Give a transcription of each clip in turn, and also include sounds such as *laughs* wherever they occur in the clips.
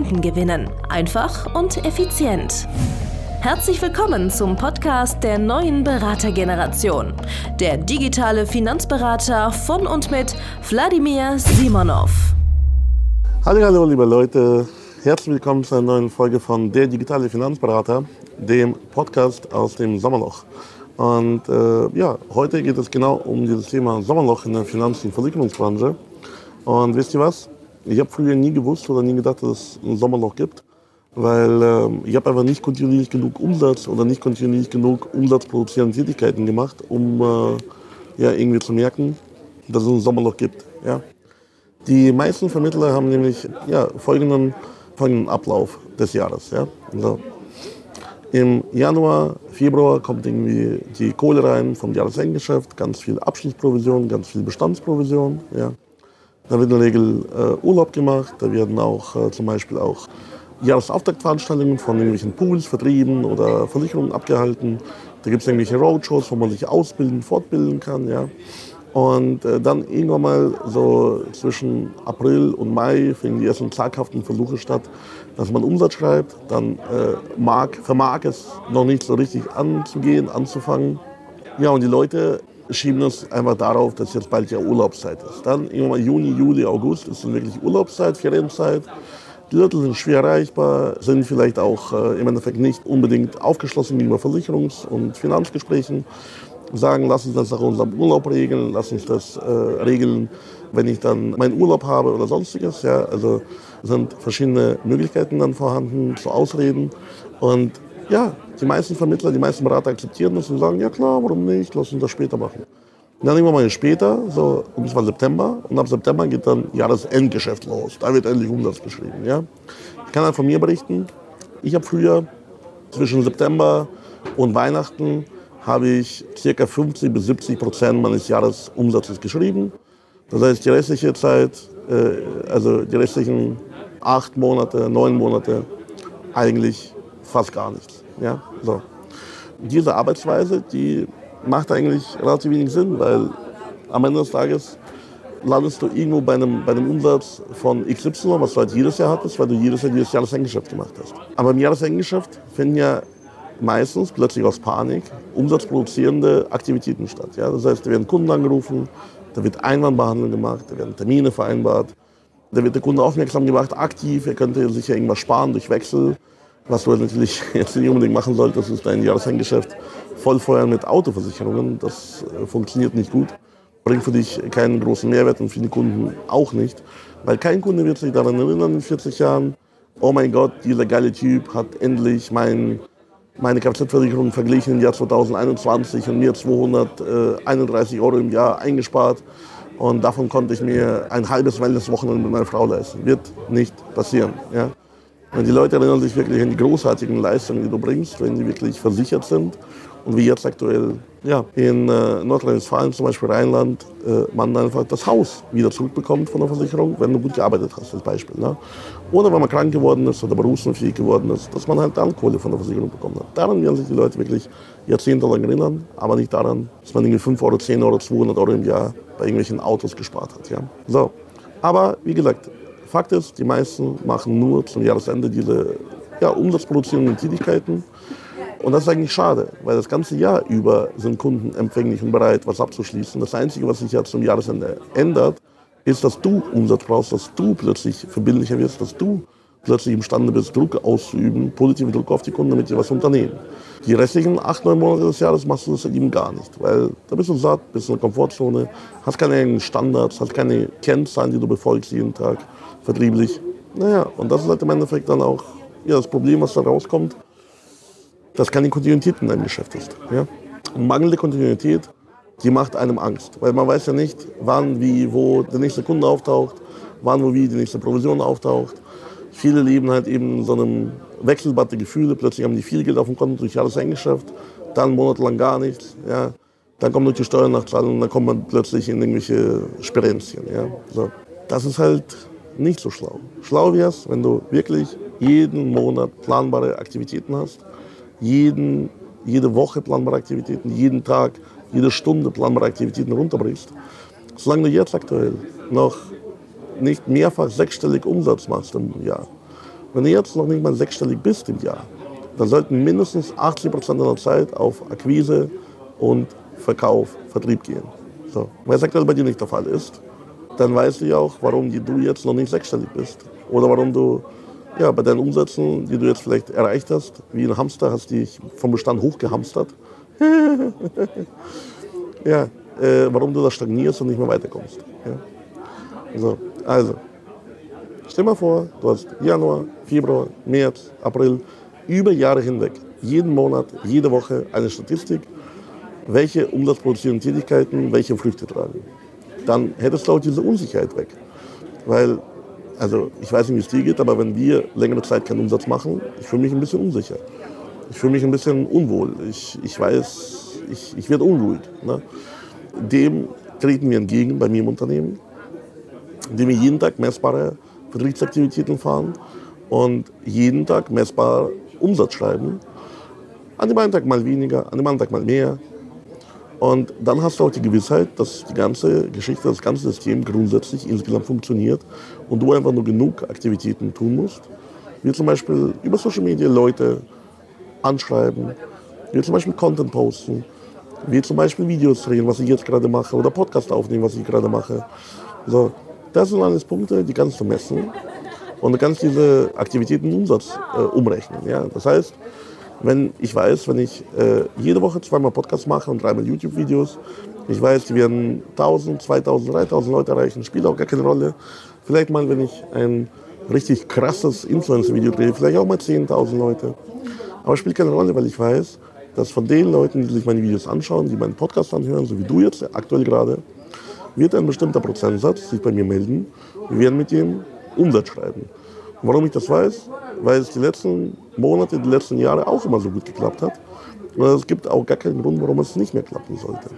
Kunden gewinnen. Einfach und effizient. Herzlich willkommen zum Podcast der neuen Beratergeneration. Der digitale Finanzberater von und mit Wladimir Simonov. Hallo, hallo, liebe Leute. Herzlich willkommen zu einer neuen Folge von Der digitale Finanzberater, dem Podcast aus dem Sommerloch. Und äh, ja, heute geht es genau um dieses Thema Sommerloch in der Finanz- und Versicherungsbranche. Und wisst ihr was? Ich habe früher nie gewusst oder nie gedacht, dass es ein Sommerloch gibt, weil äh, ich habe einfach nicht kontinuierlich genug Umsatz oder nicht kontinuierlich genug umsatzproduzierende Tätigkeiten gemacht, um äh, ja, irgendwie zu merken, dass es ein Sommerloch gibt. Ja. Die meisten Vermittler haben nämlich ja, folgenden, folgenden Ablauf des Jahres. Ja. Also, Im Januar, Februar kommt irgendwie die Kohle rein vom Jahresendgeschäft, ganz viel Abschlussprovision, ganz viel Bestandsprovision. Ja. Da wird in der Regel äh, Urlaub gemacht, da werden auch äh, zum Beispiel auch Jahresauftaktveranstaltungen von irgendwelchen Pools, Vertrieben oder Versicherungen abgehalten. Da gibt es irgendwelche Roadshows, wo man sich ausbilden, fortbilden kann. Ja. Und äh, dann irgendwann mal so zwischen April und Mai finden die ersten zaghaften Versuche statt, dass man Umsatz schreibt. Dann äh, mag, vermag es noch nicht so richtig anzugehen, anzufangen. Ja, und die Leute schieben es einfach darauf, dass jetzt bald ja Urlaubszeit ist. Dann irgendwann Juni, Juli, August ist dann wirklich Urlaubszeit, Ferienzeit. Die Leute sind schwer erreichbar, sind vielleicht auch äh, im Endeffekt nicht unbedingt aufgeschlossen gegenüber Versicherungs- und Finanzgesprächen. Sagen, lass uns das nach unserem Urlaub regeln, lass uns das äh, regeln, wenn ich dann meinen Urlaub habe oder sonstiges. Ja, also sind verschiedene Möglichkeiten dann vorhanden zu Ausreden. Und ja, die meisten Vermittler, die meisten Berater akzeptieren das und sagen, ja klar, warum nicht, lass uns das später machen. Und dann irgendwann mal später, so um es war September, und ab September geht dann Jahresendgeschäft los. Da wird endlich Umsatz geschrieben. Ja? Ich kann halt von mir berichten, ich habe früher zwischen September und Weihnachten habe ich ca. 50 bis 70 Prozent meines Jahresumsatzes geschrieben. Das heißt, die restliche Zeit, äh, also die restlichen acht Monate, neun Monate, eigentlich fast gar nichts. Ja? So. Diese Arbeitsweise, die macht eigentlich relativ wenig Sinn, weil am Ende des Tages landest du irgendwo bei einem, bei einem Umsatz von XY, was du halt jedes Jahr hattest, weil du jedes Jahr dieses Jahresendgeschäft gemacht hast. Aber im Jahresendgeschäft finden ja meistens plötzlich aus Panik umsatzproduzierende Aktivitäten statt. Ja? Das heißt, da werden Kunden angerufen, da wird Einwandbehandlung gemacht, da werden Termine vereinbart, da wird der Kunde aufmerksam gemacht, aktiv, er könnte sich ja irgendwas sparen durch Wechsel was du natürlich *laughs* jetzt nicht unbedingt machen solltest, ist dein Jahresendgeschäft vollfeuern mit Autoversicherungen. Das äh, funktioniert nicht gut. Bringt für dich keinen großen Mehrwert und für die Kunden auch nicht. Weil kein Kunde wird sich daran erinnern in 40 Jahren, oh mein Gott, dieser geile Typ hat endlich mein, meine Kfz-Versicherung verglichen im Jahr 2021 und mir 231 Euro im Jahr eingespart. Und davon konnte ich mir ein halbes Wellness-Wochenende mit meiner Frau leisten. Wird nicht passieren. Ja? Die Leute erinnern sich wirklich an die großartigen Leistungen, die du bringst, wenn sie wirklich versichert sind. Und wie jetzt aktuell ja, in äh, Nordrhein-Westfalen, zum Beispiel Rheinland, äh, man einfach das Haus wieder zurückbekommt von der Versicherung, wenn du gut gearbeitet hast, als Beispiel. Ne? Oder wenn man krank geworden ist oder berufsunfähig geworden ist, dass man halt dann Kohle von der Versicherung bekommen hat. Daran werden sich die Leute wirklich jahrzehntelang erinnern, aber nicht daran, dass man irgendwie 5 Euro, 10 Euro, 200 Euro im Jahr bei irgendwelchen Autos gespart hat. Ja? So. Aber wie gesagt, Fakt ist, die meisten machen nur zum Jahresende diese ja, umsatzproduzierenden Tätigkeiten. Und das ist eigentlich schade, weil das ganze Jahr über sind Kunden empfänglich und bereit, was abzuschließen. Das Einzige, was sich ja zum Jahresende ändert, ist, dass du Umsatz brauchst, dass du plötzlich verbindlicher wirst, dass du plötzlich imstande bist, Druck auszuüben, positiven Druck auf die Kunden, damit sie was unternehmen. Die restlichen acht, neun Monate des Jahres machst du das eben gar nicht, weil da bist du satt, bist in der Komfortzone, hast keine Standards, hast keine Kennzahlen, die du befolgst jeden Tag vertrieblich. Naja, und das ist halt im Endeffekt dann auch ja, das Problem, was da rauskommt, dass keine Kontinuität in deinem Geschäft ist. Ja? Und mangelnde Kontinuität, die macht einem Angst, weil man weiß ja nicht, wann, wie, wo der nächste Kunde auftaucht, wann, wo, wie die nächste Provision auftaucht. Viele leben halt eben so einem Wechselbad der Gefühle. Plötzlich haben die viel Geld auf dem Konto durch Jahreseingeschäft, dann monatelang gar nichts. Ja. Dann kommt durch die Steuernachzahlung und dann kommt man plötzlich in irgendwelche Sperenzien. Ja. So. Das ist halt nicht so schlau. Schlau wäre es, wenn du wirklich jeden Monat planbare Aktivitäten hast, jeden, jede Woche planbare Aktivitäten, jeden Tag, jede Stunde planbare Aktivitäten runterbrichst. Solange du jetzt aktuell noch nicht mehrfach sechsstellig Umsatz machst im Jahr, wenn du jetzt noch nicht mal sechsstellig bist im Jahr, dann sollten mindestens 80 Prozent deiner Zeit auf Akquise und Verkauf, Vertrieb gehen. So. Wenn es aktuell bei dir nicht der Fall ist, dann weißt du ja auch, warum du jetzt noch nicht sechsstellig bist. Oder warum du ja, bei deinen Umsätzen, die du jetzt vielleicht erreicht hast, wie ein Hamster, hast dich vom Bestand hochgehamstert. *laughs* ja, äh, warum du da stagnierst und nicht mehr weiterkommst. Ja. So, also, stell mal vor, du hast Januar, Februar, März, April, über Jahre hinweg, jeden Monat, jede Woche eine Statistik, welche umsatzproduzierenden Tätigkeiten welche Früchte tragen dann hättest du auch diese Unsicherheit weg. Weil, also ich weiß nicht, wie es dir geht, aber wenn wir längere Zeit keinen Umsatz machen, ich fühle mich ein bisschen unsicher. Ich fühle mich ein bisschen unwohl. Ich, ich weiß, ich, ich werde unruhig. Ne? Dem treten wir entgegen bei mir im Unternehmen, indem wir jeden Tag messbare Vertriebsaktivitäten fahren und jeden Tag messbar Umsatz schreiben. An dem einen Tag mal weniger, an dem anderen Tag mal mehr. Und dann hast du auch die Gewissheit, dass die ganze Geschichte, das ganze System grundsätzlich insgesamt funktioniert und du einfach nur genug Aktivitäten tun musst. Wie zum Beispiel über Social Media Leute anschreiben, wie zum Beispiel Content posten, wie zum Beispiel Videos drehen, was ich jetzt gerade mache, oder Podcast aufnehmen, was ich gerade mache. So, das sind alles Punkte, die kannst du messen und du kannst diese Aktivitäten in Umsatz äh, umrechnen. Ja? Das heißt, wenn ich weiß, wenn ich äh, jede Woche zweimal Podcast mache und dreimal YouTube-Videos, ich weiß, die werden 1000, 2000, 3000 Leute erreichen, spielt auch gar keine Rolle. Vielleicht mal, wenn ich ein richtig krasses Influencer-Video drehe, vielleicht auch mal 10.000 Leute. Aber spielt keine Rolle, weil ich weiß, dass von den Leuten, die sich meine Videos anschauen, die meinen Podcast anhören, so wie du jetzt aktuell gerade, wird ein bestimmter Prozentsatz sich bei mir melden. Wir werden mit dem Umsatz schreiben. Warum ich das weiß? Weil es die letzten Monate, die letzten Jahre auch immer so gut geklappt hat. Und es gibt auch gar keinen Grund, warum es nicht mehr klappen sollte.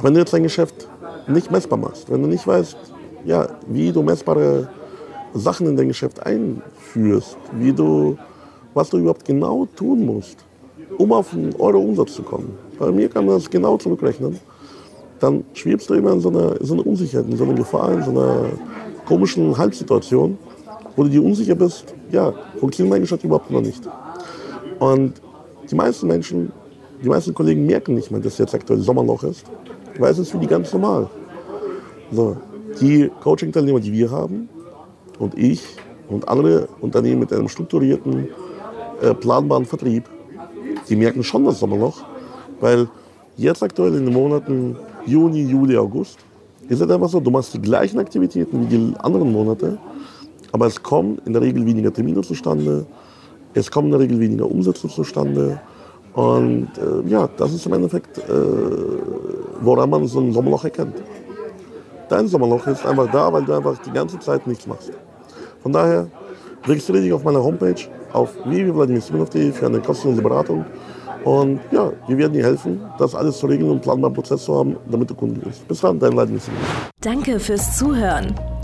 Wenn du jetzt dein Geschäft nicht messbar machst, wenn du nicht weißt, ja, wie du messbare Sachen in dein Geschäft einführst, wie du, was du überhaupt genau tun musst, um auf einen Euro Umsatz zu kommen. Bei mir kann man das genau zurückrechnen. Dann schwebst du immer in so einer, so einer Unsicherheit, in so einer Gefahr, in so einer komischen Halbsituation wo du dir unsicher bist, ja, funktioniert mein Geschäft überhaupt noch nicht. Und die meisten Menschen, die meisten Kollegen merken nicht mehr, dass jetzt aktuell Sommerloch ist, weil es ist für die ganz normal. So, die Coaching-Teilnehmer, die wir haben und ich und andere Unternehmen mit einem strukturierten, äh, planbaren Vertrieb, die merken schon das Sommerloch, weil jetzt aktuell in den Monaten Juni, Juli, August ist es einfach so, du machst die gleichen Aktivitäten wie die anderen Monate, aber es kommen in der Regel weniger Termine zustande, es kommen in der Regel weniger Umsätze zustande. Und äh, ja, das ist im Endeffekt, äh, woran man so ein Sommerloch erkennt. Dein Sommerloch ist einfach da, weil du einfach die ganze Zeit nichts machst. Von daher registriere dich auf meiner Homepage auf www.vladimirsimonov.de für eine kostenlose Beratung. Und ja, wir werden dir helfen, das alles zu regeln und einen planbaren Prozess zu haben, damit du Kunden wirst. Bis dann, dein Vladimir. Danke fürs Zuhören.